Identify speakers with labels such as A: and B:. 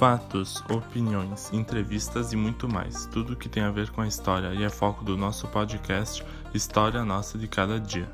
A: Fatos, opiniões, entrevistas e muito mais. Tudo que tem a ver com a história e é foco do nosso podcast História Nossa de Cada Dia.